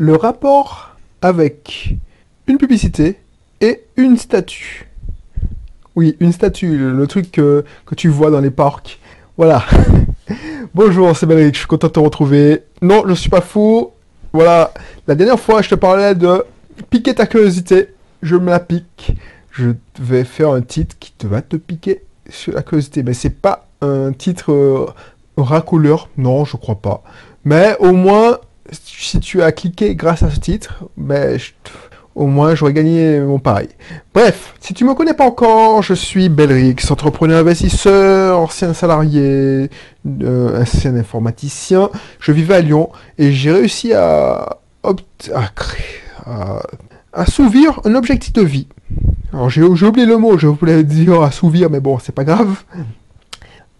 le rapport avec une publicité et une statue. Oui, une statue, le, truc que, tu vois dans les parcs. Voilà. Bonjour, c'est Balric, je suis content de te retrouver. Non, je suis pas fou. Voilà, la dernière fois, je te parlais de piquer ta curiosité. Je me la pique. Je vais faire un titre qui te va te piquer sur la curiosité. Mais c'est pas un titre euh, racoleur. Non, je crois pas. Mais au moins, si tu as cliqué grâce à ce titre, ben, au moins j'aurais gagné mon pari. Bref, si tu me connais pas encore, je suis Belrix, entrepreneur investisseur, ancien salarié, euh, ancien informaticien. Je vivais à Lyon et j'ai réussi à, à à, assouvir un objectif de vie. Alors j'ai oublié le mot, je voulais dire assouvir, mais bon, c'est pas grave.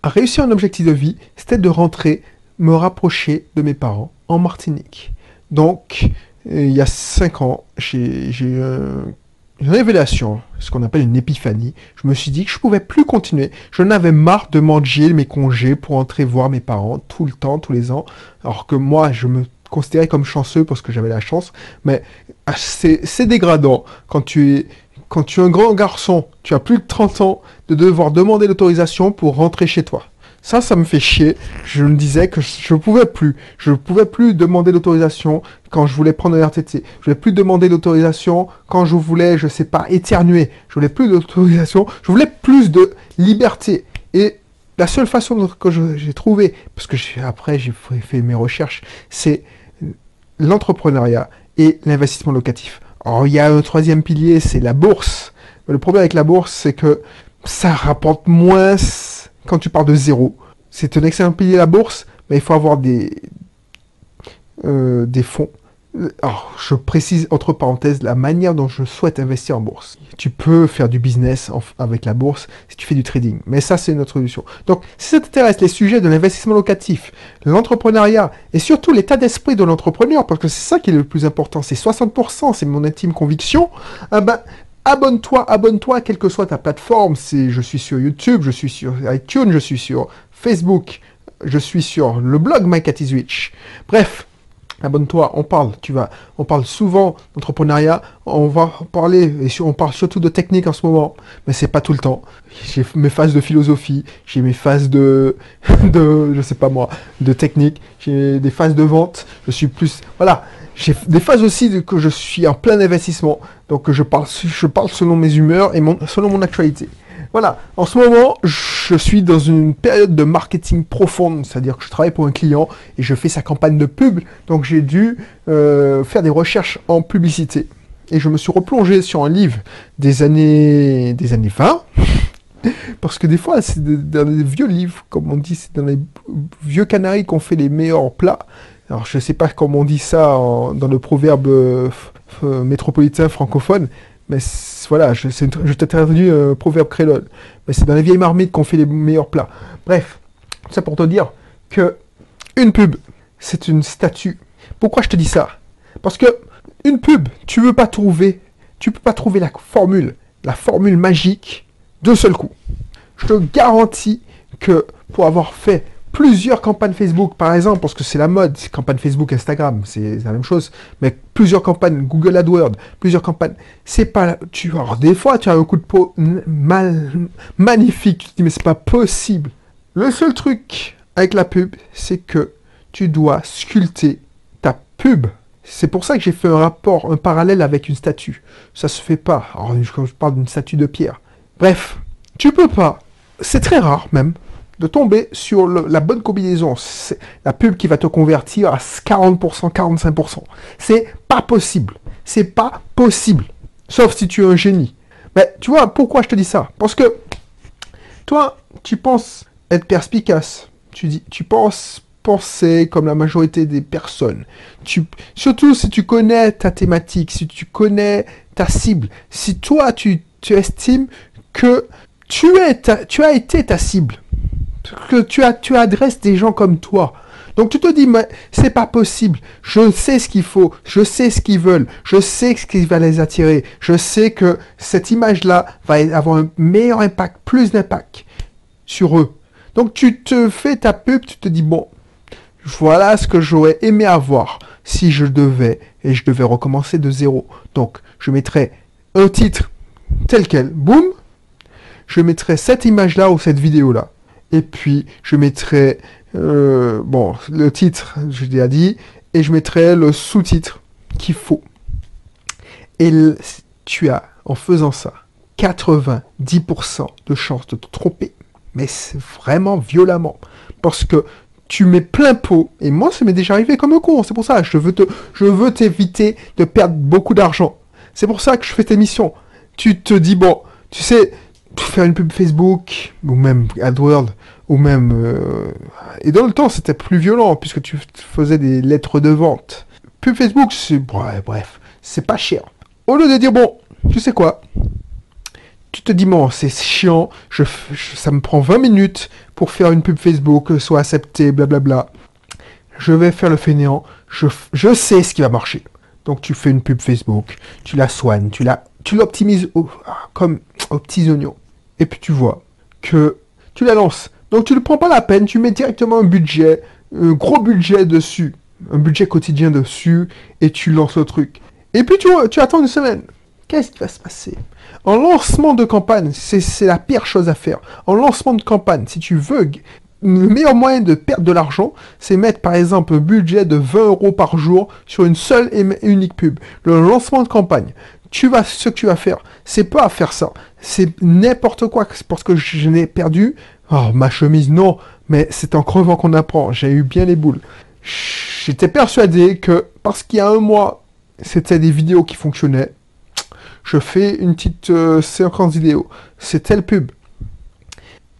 À réussir un objectif de vie, c'était de rentrer, me rapprocher de mes parents en Martinique. Donc, euh, il y a 5 ans, j'ai eu un- une révélation, ce qu'on appelle une épiphanie. Je me suis dit que je pouvais plus continuer. Je n'avais marre de manger mes congés pour entrer voir mes parents tout le temps, tous les ans. Alors que moi, je me considérais comme chanceux parce que j'avais la chance. Mais ah, c'est c'est dégradant quand tu es quand tu es un grand garçon, tu as plus de 30 ans, de devoir demander l'autorisation pour rentrer chez toi. Ça, ça me fait chier. Je me disais que je ne pouvais plus. Je ne pouvais plus demander l'autorisation quand je voulais prendre un RTT. Je voulais plus demander l'autorisation quand je voulais, je sais pas, éternuer. Je voulais plus d'autorisation. Je voulais plus de liberté. Et la seule façon que j'ai trouvé, parce que après j'ai fait mes recherches, c'est l'entrepreneuriat et l'investissement locatif. Alors il y a un troisième pilier, c'est la bourse. Le problème avec la bourse, c'est que ça rapporte moins quand tu pars de zéro. C'est un excellent pilier la bourse, mais il faut avoir des, euh, des fonds. Alors, je précise entre parenthèses la manière dont je souhaite investir en bourse. Tu peux faire du business avec la bourse si tu fais du trading, mais ça c'est une autre solution. Donc, si ça t'intéresse les sujets de l'investissement locatif, l'entrepreneuriat et surtout l'état d'esprit de l'entrepreneur, parce que c'est ça qui est le plus important, c'est 60%, c'est mon intime conviction, ah ben, abonne-toi, abonne-toi, quelle que soit ta plateforme. C'est, je suis sur YouTube, je suis sur iTunes, je suis sur Facebook, je suis sur le blog My. Bref, abonne-toi, on parle, tu vas, on parle souvent d'entrepreneuriat, on va parler, et on parle surtout de technique en ce moment, mais c'est pas tout le temps. J'ai mes phases de philosophie, j'ai mes phases de, de, je sais pas moi, de technique, j'ai des phases de vente, je suis plus, voilà, j'ai des phases aussi de- que je suis en plein investissement, donc je parle, je parle selon mes humeurs et selon mon actualité. Voilà, en ce moment, je suis dans une période de marketing profonde, c'est-à-dire que je travaille pour un client et je fais sa campagne de pub, donc j'ai dû euh, faire des recherches en publicité. Et je me suis replongé sur un livre des années, des années 20, parce que des fois, c'est dans les vieux livres, comme on dit, c'est dans les vieux canaris qu'on fait les meilleurs plats. Alors, je sais pas comment on dit ça dans le proverbe euh, métropolitain francophone, mais voilà, je, t'ai traduit un proverbe créole. Mais c'est dans les vieilles marmites qu'on fait les meilleurs plats. Bref, tout ça pour te dire que une pub, c'est une statue. Pourquoi je te dis ça? Parce que une pub, tu veux pas trouver, tu peux pas trouver la formule, la formule magique d'un seul coup. Je te garantis que pour avoir fait plusieurs campagnes Facebook, par exemple, parce que c'est la mode, c'est campagne Facebook, Instagram, c'est la même chose, mais plusieurs campagnes Google AdWords, plusieurs campagnes, c'est pas, tu, alors des fois, tu as un coup de peau mal, magnifique, tu te dis, mais c'est pas possible. Le seul truc avec la pub, c'est que tu dois sculpter ta pub. C'est pour ça que j'ai fait un rapport, un parallèle avec une statue. Ça se fait pas. Alors, je parle d'une statue de pierre. Bref, tu peux pas. C'est très rare même de tomber sur la bonne combinaison. C'est la pub qui va te convertir à 40%, 45%. C'est pas possible. C'est pas possible. Sauf si tu es un génie. Mais tu vois, pourquoi je te dis ça? Parce que toi, tu penses être perspicace. Tu dis, tu penses penser comme la majorité des personnes. Surtout si tu connais ta thématique, si tu connais ta cible, si toi tu, estimes que tu as été ta cible, que tu, as, tu adresses des gens comme toi. Donc tu te dis, mais c'est pas possible. Je sais ce qu'il faut, je sais ce qu'ils veulent, je sais ce qui va les attirer, je sais que cette image-là va avoir un meilleur impact, plus d'impact sur eux. Donc tu te fais ta pub, tu te dis, bon, Voilà ce que j'aurais aimé avoir si je devais et je devais recommencer de zéro. Donc, je mettrais un titre tel quel, boum. Je mettrais cette image-là ou cette vidéo-là. Et puis, je mettrais, euh, bon, le titre, je l'ai dit, et je mettrais le sous-titre qu'il faut. Et tu as, en faisant ça, 90% de chances de te tromper. Mais c'est vraiment violemment. Parce que tu mets plein pot, et moi ça m'est déjà arrivé comme un con, c'est pour ça, je veux te, je veux t'éviter de perdre beaucoup d'argent. C'est pour ça que je fais cette émission. Tu te dis, bon, tu sais, faire une pub Facebook, ou même AdWords, ou même... Euh, et dans le temps, c'était plus violent, puisque tu faisais des lettres de vente. Pub Facebook, c'est... Bref, c'est pas cher. Au lieu de dire, bon, tu sais quoi? Tu te dis, bon, c'est chiant, je, ça me prend 20 minutes pour faire une pub Facebook, soit accepté, blablabla. Je vais faire le fainéant, je, je sais ce qui va marcher. Donc tu fais une pub Facebook, tu la soignes, tu la, tu l'optimises comme aux petits oignons. Et puis tu vois que tu la lances. Donc tu ne prends pas la peine, tu mets directement un budget, un gros budget dessus, un budget quotidien dessus, et tu lances le truc. Et puis tu, attends une semaine. Qu'est-ce qui va se passer? En lancement de campagne, c'est la pire chose à faire. En lancement de campagne, si tu veux, le meilleur moyen de perdre de l'argent, c'est mettre par exemple un budget de 20 euros par jour sur une seule et unique pub. Le lancement de campagne. Tu vas, ce que tu vas faire, c'est pas faire ça. C'est n'importe quoi. Parce que je n'ai perdu. Oh, ma chemise, non. Mais c'est en crevant qu'on apprend. J'ai eu bien les boules. J'étais persuadé que parce qu'il y a un mois, c'était des vidéos qui fonctionnaient je fais une petite euh, séquence vidéo. C'est telle pub.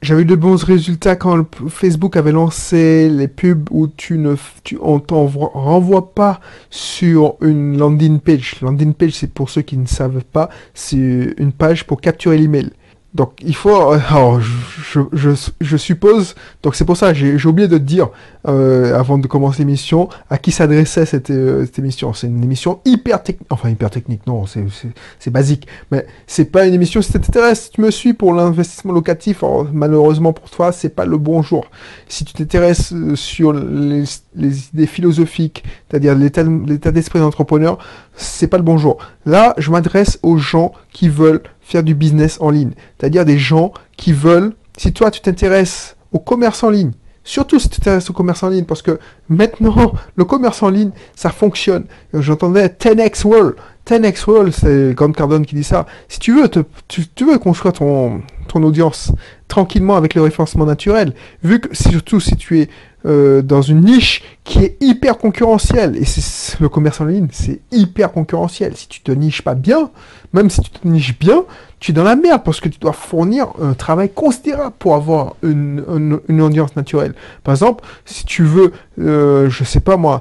J'avais eu de bons résultats quand Facebook avait lancé les pubs où tu ne, tu, on t'en renvoie pas sur une landing page. Landing page, c'est pour ceux qui ne savent pas, c'est une page pour capturer l'email. Donc il faut, euh, alors je, je, je, suppose, donc c'est pour ça j'ai oublié de te dire euh, avant de commencer l'émission à qui s'adressait cette, euh, cette, émission. C'est une émission hyper technique, enfin hyper technique, non, c'est basique, mais c'est pas une émission si t'intéresses, si tu me suis pour l'investissement locatif, malheureusement pour toi c'est pas le bon jour. Si tu t'intéresses sur les, les, idées philosophiques, c'est-à-dire l'état d'esprit d'entrepreneur, c'est pas le bon jour. Là je m'adresse aux gens qui veulent faire du business en ligne. C'est-à-dire des gens qui veulent, si toi tu t'intéresses au commerce en ligne, surtout si tu t'intéresses au commerce en ligne, parce que maintenant, le commerce en ligne, ça fonctionne. J'entendais 10x World. 10x World, c'est Grant Cardone qui dit ça. Si tu veux, tu, tu, veux construire ton, ton audience tranquillement avec le référencement naturel, vu que surtout si tu es euh, dans une niche qui est hyper concurrentielle. Et c'est le commerce en ligne, c'est hyper concurrentiel. Si tu te niches pas bien, même si tu te niches bien, tu es dans la merde parce que tu dois fournir un travail considérable pour avoir une, une, audience naturelle. Par exemple, si tu veux, euh, je sais pas moi,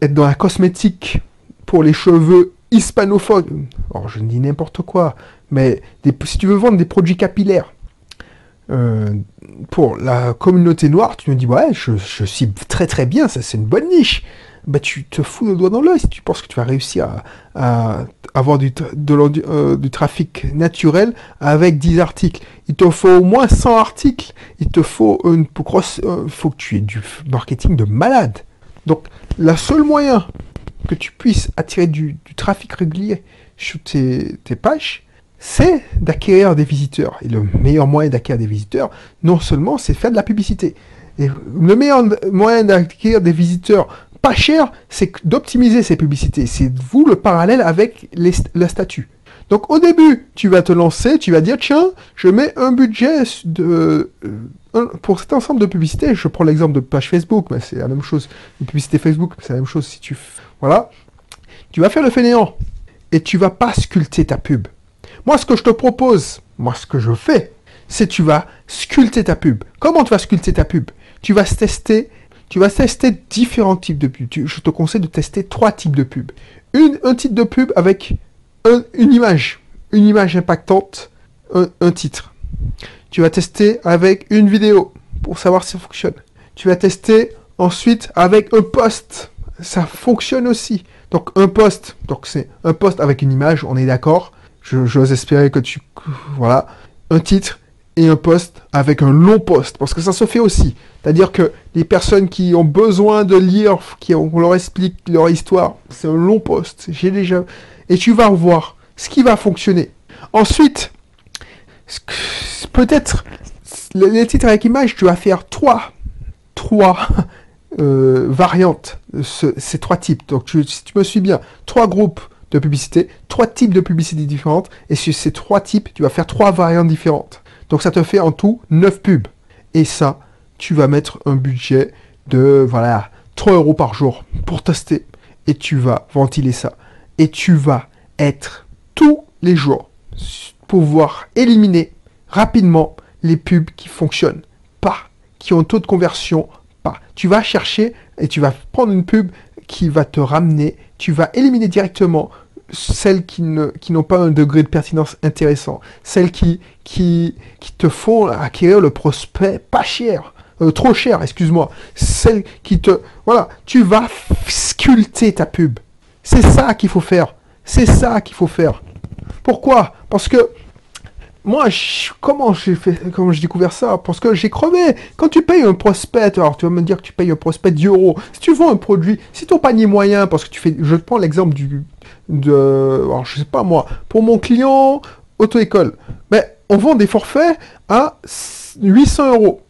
être dans la cosmétique pour les cheveux hispanophones, alors je dis n'importe quoi, mais si tu veux vendre des produits capillaires, euh, pour la communauté noire, tu me dis, ouais, je, je cible très très bien, ça c'est une bonne niche. Bah, tu te fous le doigt dans l'œil si tu penses que tu vas réussir à, avoir du, euh, du trafic naturel avec 10 articles. Il te faut au moins 100 articles. Il te faut une grosse. Euh, faut que tu aies du marketing de malade. Donc, la seule moyen que tu puisses attirer du, trafic régulier sur tes pages, c'est d'acquérir des visiteurs. Et le meilleur moyen d'acquérir des visiteurs, non seulement, c'est faire de la publicité. Et le meilleur moyen d'acquérir des visiteurs pas cher, c'est d'optimiser ces publicités. C'est vous le parallèle avec les, la statut. Donc au début, tu vas te lancer, tu vas dire tiens, je mets un budget de euh, pour cet ensemble de publicités. Je prends l'exemple de page Facebook, mais c'est la même chose. Une publicité Facebook, c'est la même chose si tu voilà. Tu vas faire le fainéant et tu vas pas sculpter ta pub. Moi, ce que je te propose, moi, ce que je fais, c'est tu vas sculpter ta pub. Comment tu vas sculpter ta pub? Tu vas tester, tu vas tester différents types de pubs. je te conseille de tester trois types de pubs. Un type de pub avec une image, une image impactante, un, titre. Tu vas tester avec une vidéo pour savoir si ça fonctionne. Tu vas tester ensuite avec un post. Ça fonctionne aussi. Donc un post, donc c'est un post avec une image, on est d'accord. J'ose espérer que tu... Voilà. Un titre et un post avec un long post, parce que ça se fait aussi. C'est-à-dire que les personnes qui ont besoin de lire, qui on leur explique leur histoire, c'est un long post. J'ai déjà et tu vas voir ce qui va fonctionner. Ensuite, peut-être les titres avec image, tu vas faire trois, trois euh, variantes, ces trois types. Donc, si tu me suis bien, trois groupes publicité, trois types de publicité différentes, et sur ces trois types, tu vas faire trois variantes différentes. Donc ça te fait en tout 9 pubs. Et ça, tu vas mettre un budget de voilà 3 euros par jour pour tester. Et tu vas ventiler ça. Et tu vas être tous les jours pouvoir éliminer rapidement les pubs qui fonctionnent pas, qui ont taux de conversion pas. Tu vas chercher et tu vas prendre une pub qui va te ramener, tu vas éliminer directement celles qui ne qui n'ont pas un degré de pertinence intéressant, celles qui qui qui te font acquérir le prospect pas cher, euh, trop cher, excuse-moi, celles qui te voilà, tu vas sculpter ta pub. C'est ça qu'il faut faire. C'est ça qu'il faut faire. Pourquoi? Parce que moi, comment j'ai fait, j'ai découvert ça? Parce que j'ai crevé. Quand tu payes un prospect, alors tu vas me dire que tu payes un prospect 10 euros. Si tu vends un produit, si ton panier moyen, parce que tu fais, je prends l'exemple du, de, alors je sais pas moi, pour mon client auto-école, mais ben, on vend des forfaits à 800 euros.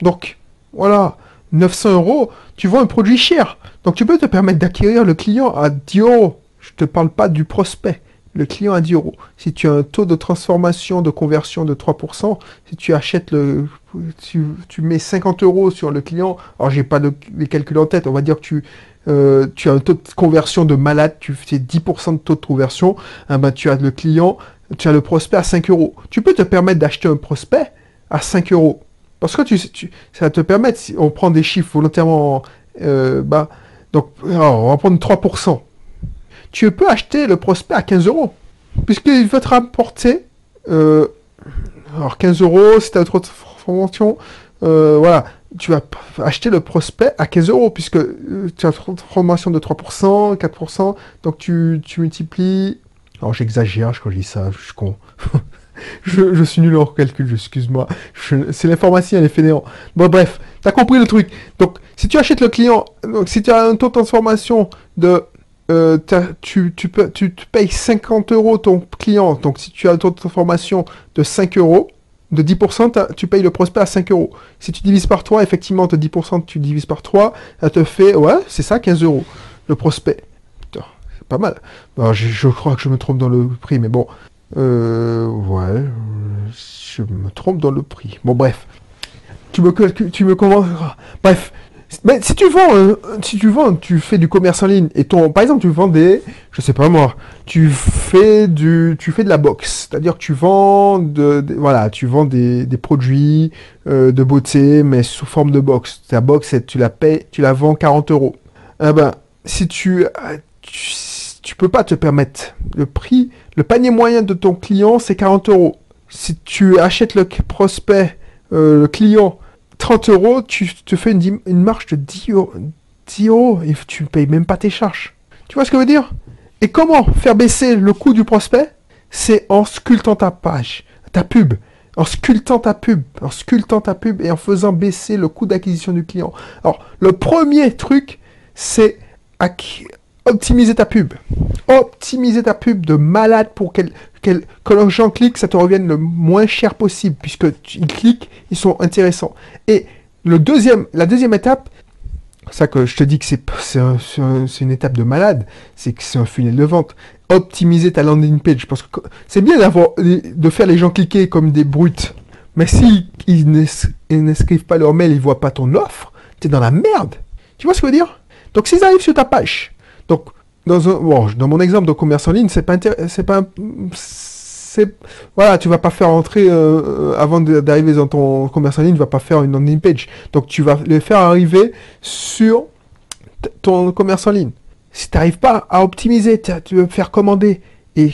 Donc, voilà, 900 euros, tu vends un produit cher. Donc tu peux te permettre d'acquérir le client à 10 euros. Je te parle pas du prospect le client a 10 euros. Si tu as un taux de transformation, de conversion de 3%, si tu achètes le, tu, mets 50 euros sur le client, alors j'ai pas les calculs en tête, on va dire que tu, euh, tu as un taux de conversion de malade, tu fais 10% de taux de conversion, eh ben, tu as le client, tu as le prospect à 5 euros. Tu peux te permettre d'acheter un prospect à 5 euros. Parce que tu, tu, ça te permet, si on prend des chiffres volontairement euh, bas, donc on va prendre 3% tu peux acheter le prospect à 15 euros. Puisqu'il va te rapporter, euh, alors 15 euros, si tu as trop de formation, euh, voilà, tu vas acheter le prospect à 15 euros, puisque euh, tu as une formation de 3%, 4%, donc tu, multiplies. Alors j'exagère quand je dis ça, je suis con. je, suis nul en calcul, excuse-moi. C'est l'information, elle est fainéant. Bon, bref, tu as compris le truc. Donc, si tu achètes le client, donc si tu as un taux de transformation de euh, tu, tu, peux, tu, payes 50 euros ton client. Donc, si tu as un taux de transformation de 5 euros, de 10%, tu payes le prospect à 5 euros. Si tu divises par 3, effectivement, de 10%, tu divises par 3, ça te fait, ouais, c'est ça, 15 euros, le prospect. C'est pas mal. je, crois que je me trompe dans le prix, mais bon. Euh, ouais, je me trompe dans le prix. Bon, bref. Tu me, tu me convaincras. Bref, mais si tu vends, euh, si tu vends, tu fais du commerce en ligne et ton, par exemple, tu vends des, je sais pas moi, tu fais du, tu fais de la boxe, c'est-à-dire que tu vends voilà, tu vends des, produits euh, de beauté mais sous forme de box. Ta box, tu la payes, tu la vends 40 euros. Eh ben, si tu, tu, tu peux pas te permettre le prix, le panier moyen de ton client, c'est 40 euros. Si tu achètes le prospect, euh, le client 30 euros, tu te fais une, marge de 10 euros, et tu ne payes même pas tes charges. Tu vois ce que je veux dire? Et comment faire baisser le coût du prospect? C'est en sculptant ta page, ta pub. En sculptant ta pub, en sculptant ta pub et en faisant baisser le coût d'acquisition du client. Alors, le premier truc, c'est optimiser ta pub. Optimiser ta pub de malade pour qu'elle que les gens cliquent, ça te revienne le moins cher possible, puisque ils cliquent, ils sont intéressants. Et le deuxième, la deuxième étape, ça que je te dis que c'est une étape de malade, c'est que c'est un funnel de vente. Optimiser ta landing page, parce que c'est bien d'avoir de faire les gens cliquer comme des brutes, mais s'ils ils n'inscrivent pas leur mail, ils voient pas ton offre, tu es dans la merde. Tu vois ce que je veux dire? Donc s'ils arrivent sur ta page, donc dans, mon exemple de commerce en ligne, c'est pas c'est pas voilà, tu vas pas faire entrer euh, euh, avant d'arriver dans ton commerce en ligne, tu vas pas faire une landing page. Donc tu vas les faire arriver sur ton commerce en ligne. Si tu n'arrives pas à optimiser, tu veux faire commander et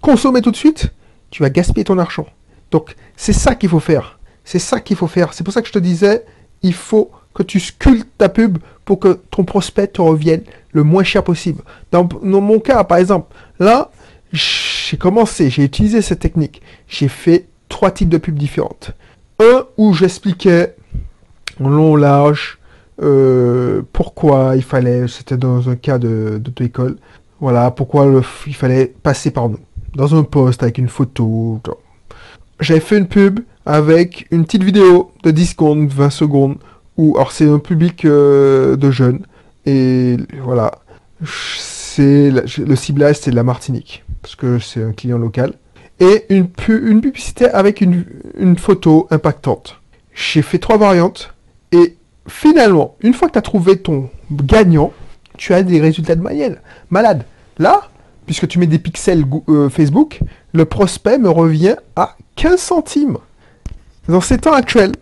consommer tout de suite, tu vas gaspiller ton argent. Donc c'est ça qu'il faut faire. C'est ça qu'il faut faire. C'est pour ça que je te disais, il faut que tu sculptes ta pub pour que ton prospect te revienne le moins cher possible. Dans, mon cas, par exemple, là, j'ai commencé, j'ai utilisé cette technique. J'ai fait trois types de pubs différentes. Un où j'expliquais en long, large, pourquoi il fallait, c'était dans un cas d'auto-école, voilà, pourquoi il fallait passer par nous. Dans un post avec une photo. J'avais fait une pub avec une petite vidéo de 10 secondes, 20 secondes, où, alors c'est un public euh, de jeunes, et voilà, c'est le ciblage c'est la Martinique, parce que c'est un client local, et une, publicité avec une, photo impactante. J'ai fait trois variantes, et finalement, une fois que tu as trouvé ton gagnant, tu as des résultats de moyenne. Malade. Là, puisque tu mets des pixels euh, Facebook, le prospect me revient à 15 centimes. Dans ces temps actuels,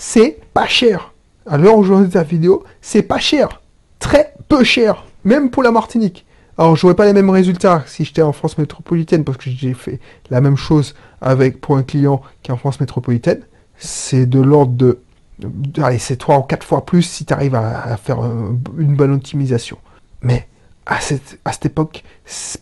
c'est pas cher. À l'heure où je regarde ta vidéo, c'est pas cher. Très peu cher. Même pour la Martinique. Alors, j'aurais pas les mêmes résultats si j'étais en France métropolitaine, parce que j'ai fait la même chose avec, pour un client qui est en France métropolitaine. C'est de l'ordre de allez, c'est trois ou quatre fois plus si tu arrives à, faire une bonne optimisation. Mais à cette, époque,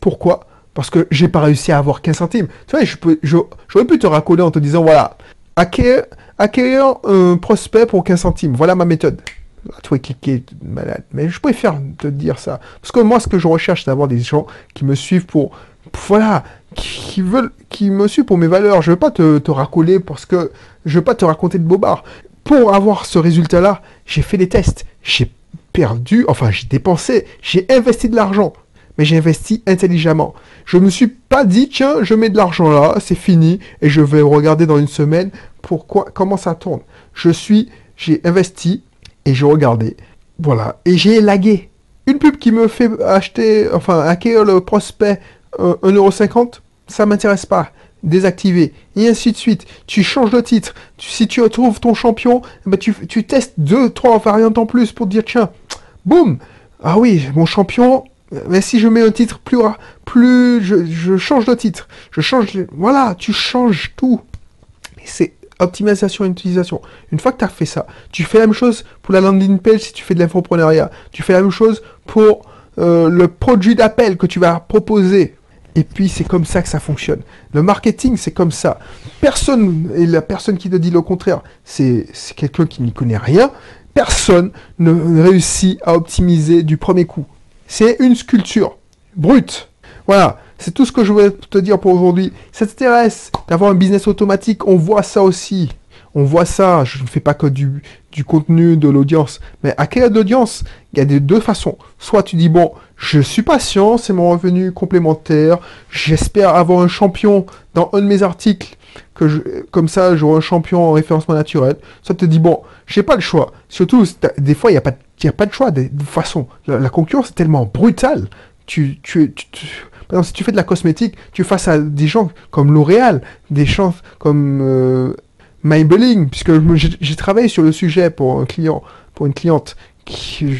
pourquoi? Parce que j'ai pas réussi à avoir 15 centimes. Tu vois, je peux, j'aurais pu te racoler en te disant, voilà, acquérir, un prospect pour 15 centimes, voilà ma méthode. Ah, toi, cliquer, malade. Mais je préfère te dire ça. Parce que moi, ce que je recherche, c'est d'avoir des gens qui me suivent pour, voilà, qui veulent, qui me suivent pour mes valeurs. Je veux pas te, te racoler parce que je veux pas te raconter de bobards pour avoir ce résultat-là, j'ai fait des tests. J'ai perdu, enfin j'ai dépensé, j'ai investi de l'argent. Mais j'ai investi intelligemment. Je me suis pas dit, tiens, je mets de l'argent là, c'est fini, et je vais regarder dans une semaine pourquoi, comment ça tourne. Je suis, j'ai investi, et j'ai regardé. Voilà. Et j'ai lagué. Une pub qui me fait acheter, enfin, acquérir le prospect 1,50€, euh, ça m'intéresse pas désactiver, et ainsi de suite. Tu changes de titre. si tu retrouves ton champion, ben tu, tu, testes deux, trois variantes en plus pour dire, tiens, boum, ah oui, mon champion, mais si je mets un titre plus, plus, je, change de titre. Je change, voilà, tu changes tout. C'est optimisation et utilisation. Une fois que tu as fait ça, tu fais la même chose pour la landing page si tu fais de l'infopreneuriat. Tu fais la même chose pour euh, le produit d'appel que tu vas proposer. Et puis c'est comme ça que ça fonctionne. Le marketing, c'est comme ça. Personne, et la personne qui te dit le contraire, c'est quelqu'un qui n'y connaît rien. Personne ne réussit à optimiser du premier coup. C'est une sculpture brute. Voilà, c'est tout ce que je voulais te dire pour aujourd'hui. Ça t'intéresse d'avoir un business automatique, on voit ça aussi. On voit ça, je ne fais pas que du, du contenu, de l'audience. Mais à quelle audience Il y a de deux façons. Soit tu dis, bon, je suis patient, c'est mon revenu complémentaire, j'espère avoir un champion dans un de mes articles, que comme ça j'aurai un champion en référencement naturel. Tu te dis, bon, j'ai pas le choix. Surtout, des fois, il n'y a, pas, a pas de choix. De, toute façon, la, concurrence est tellement brutale. Tu, tu, tu, par exemple, si tu fais de la cosmétique, tu fasses à des gens comme L'Oréal, des gens comme... Euh, puisque j'ai travaillé sur le sujet pour un client, pour une cliente qui,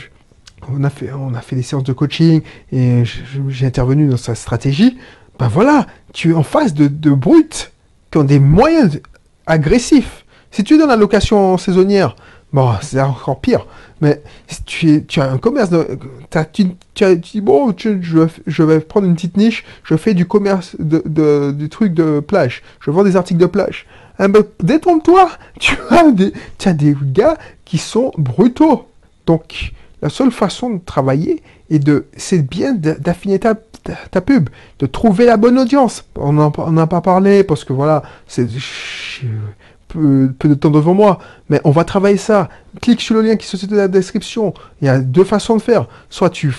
on a fait, on a fait des séances de coaching et j'ai intervenu dans sa stratégie. Ben voilà, tu es en face de, de brutes qui ont des moyens agressifs. Si tu es dans la location saisonnière, bon, c'est encore pire. Mais si tu, es, tu as un commerce, de, tu, dis bon, je, je, vais prendre une petite niche, je fais du commerce de, de, du truc de plage, je vends des articles de plage. Eh ben, détrompe-toi, tu as, des, tu as des gars qui sont brutaux. Donc, la seule façon de travailler est de, c'est bien d'affiner ta, ta, pub, de trouver la bonne audience. On n'en a pas parlé parce que voilà, c'est peu, peu, de temps devant moi, mais on va travailler ça. Clique sur le lien qui se situe dans la description. Il y a deux façons de faire. Soit tu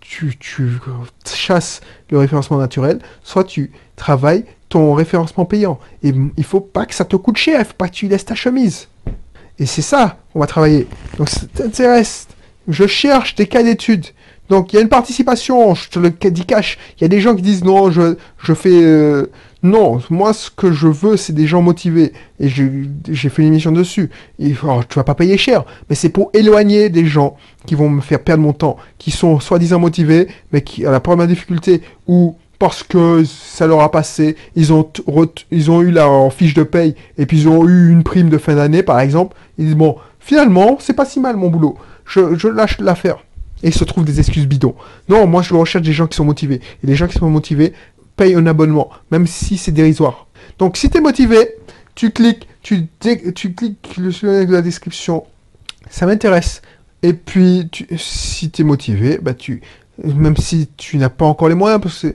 tu, tu chasses le référencement naturel, soit tu travailles ton référencement payant. Et il faut pas que ça te coûte cher, il faut pas que tu laisses ta chemise. Et c'est ça qu'on va travailler. Donc ça t'intéresse. Je cherche des cas d'études. Donc il y a une participation, je te le dis cash. Il y a des gens qui disent non, je, je fais... Euh, non, moi ce que je veux c'est des gens motivés. Et j'ai fait une émission dessus. Et, oh, tu vas pas payer cher, mais c'est pour éloigner des gens qui vont me faire perdre mon temps, qui sont soi-disant motivés, mais qui à la première difficulté ou parce que ça leur a passé, ils ont, ils ont eu leur fiche de paye et puis ils ont eu une prime de fin d'année par exemple, ils disent bon, finalement, c'est pas si mal mon boulot, je, lâche l'affaire. Et il se trouve des excuses bidons. Non, moi je recherche des gens qui sont motivés. Et les gens qui sont motivés payent un abonnement, même si c'est dérisoire. Donc si tu es motivé, tu cliques, tu, tu cliques le lien de la description. Ça m'intéresse. Et puis, si tu es motivé, bah tu, même si tu n'as pas encore les moyens, parce que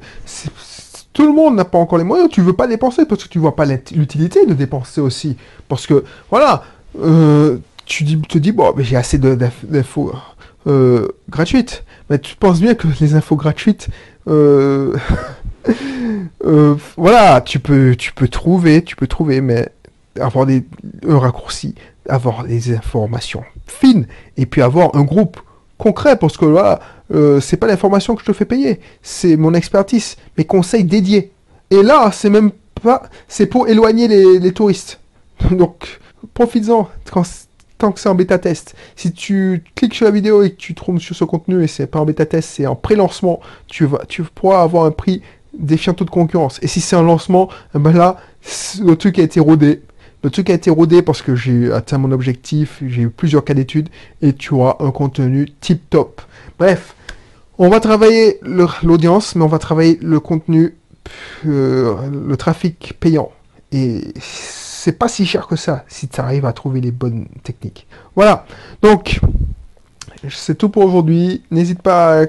tout le monde n'a pas encore les moyens, tu veux pas dépenser parce que tu vois pas l'utilité de dépenser aussi. Parce que, voilà, euh, tu te dis, bon, j'ai assez d'infos euh, gratuites. Mais tu penses bien que les infos gratuites, euh, voilà, tu peux, tu peux trouver, tu peux trouver, mais avoir des raccourcis, avoir des informations fines, et puis avoir un groupe concret, parce que voilà, euh, c'est pas l'information que je te fais payer, c'est mon expertise, mes conseils dédiés. Et là, c'est même pas, c'est pour éloigner les, touristes. Donc, profites-en que c'est en bêta test. Si tu cliques sur la vidéo et que tu trompes sur ce contenu et c'est pas en bêta test, c'est en pré-lancement, tu vas, tu pourras avoir un prix défiant toute concurrence. Et si c'est un lancement, eh ben là, le truc a été rodé. Le truc a été rodé parce que j'ai atteint mon objectif, j'ai eu plusieurs cas d'études et tu auras un contenu tip top. Bref, on va travailler l'audience, mais on va travailler le contenu, euh, le trafic payant. Et c'est pas si cher que ça si tu arrives à trouver les bonnes techniques. Voilà. Donc, c'est tout pour aujourd'hui. N'hésite pas à,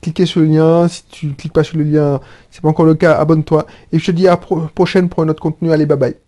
cliquer sur le lien. Si tu ne cliques pas sur le lien, c'est pas encore le cas, abonne-toi. Et je te dis à la prochaine pour un autre contenu. Allez, bye bye.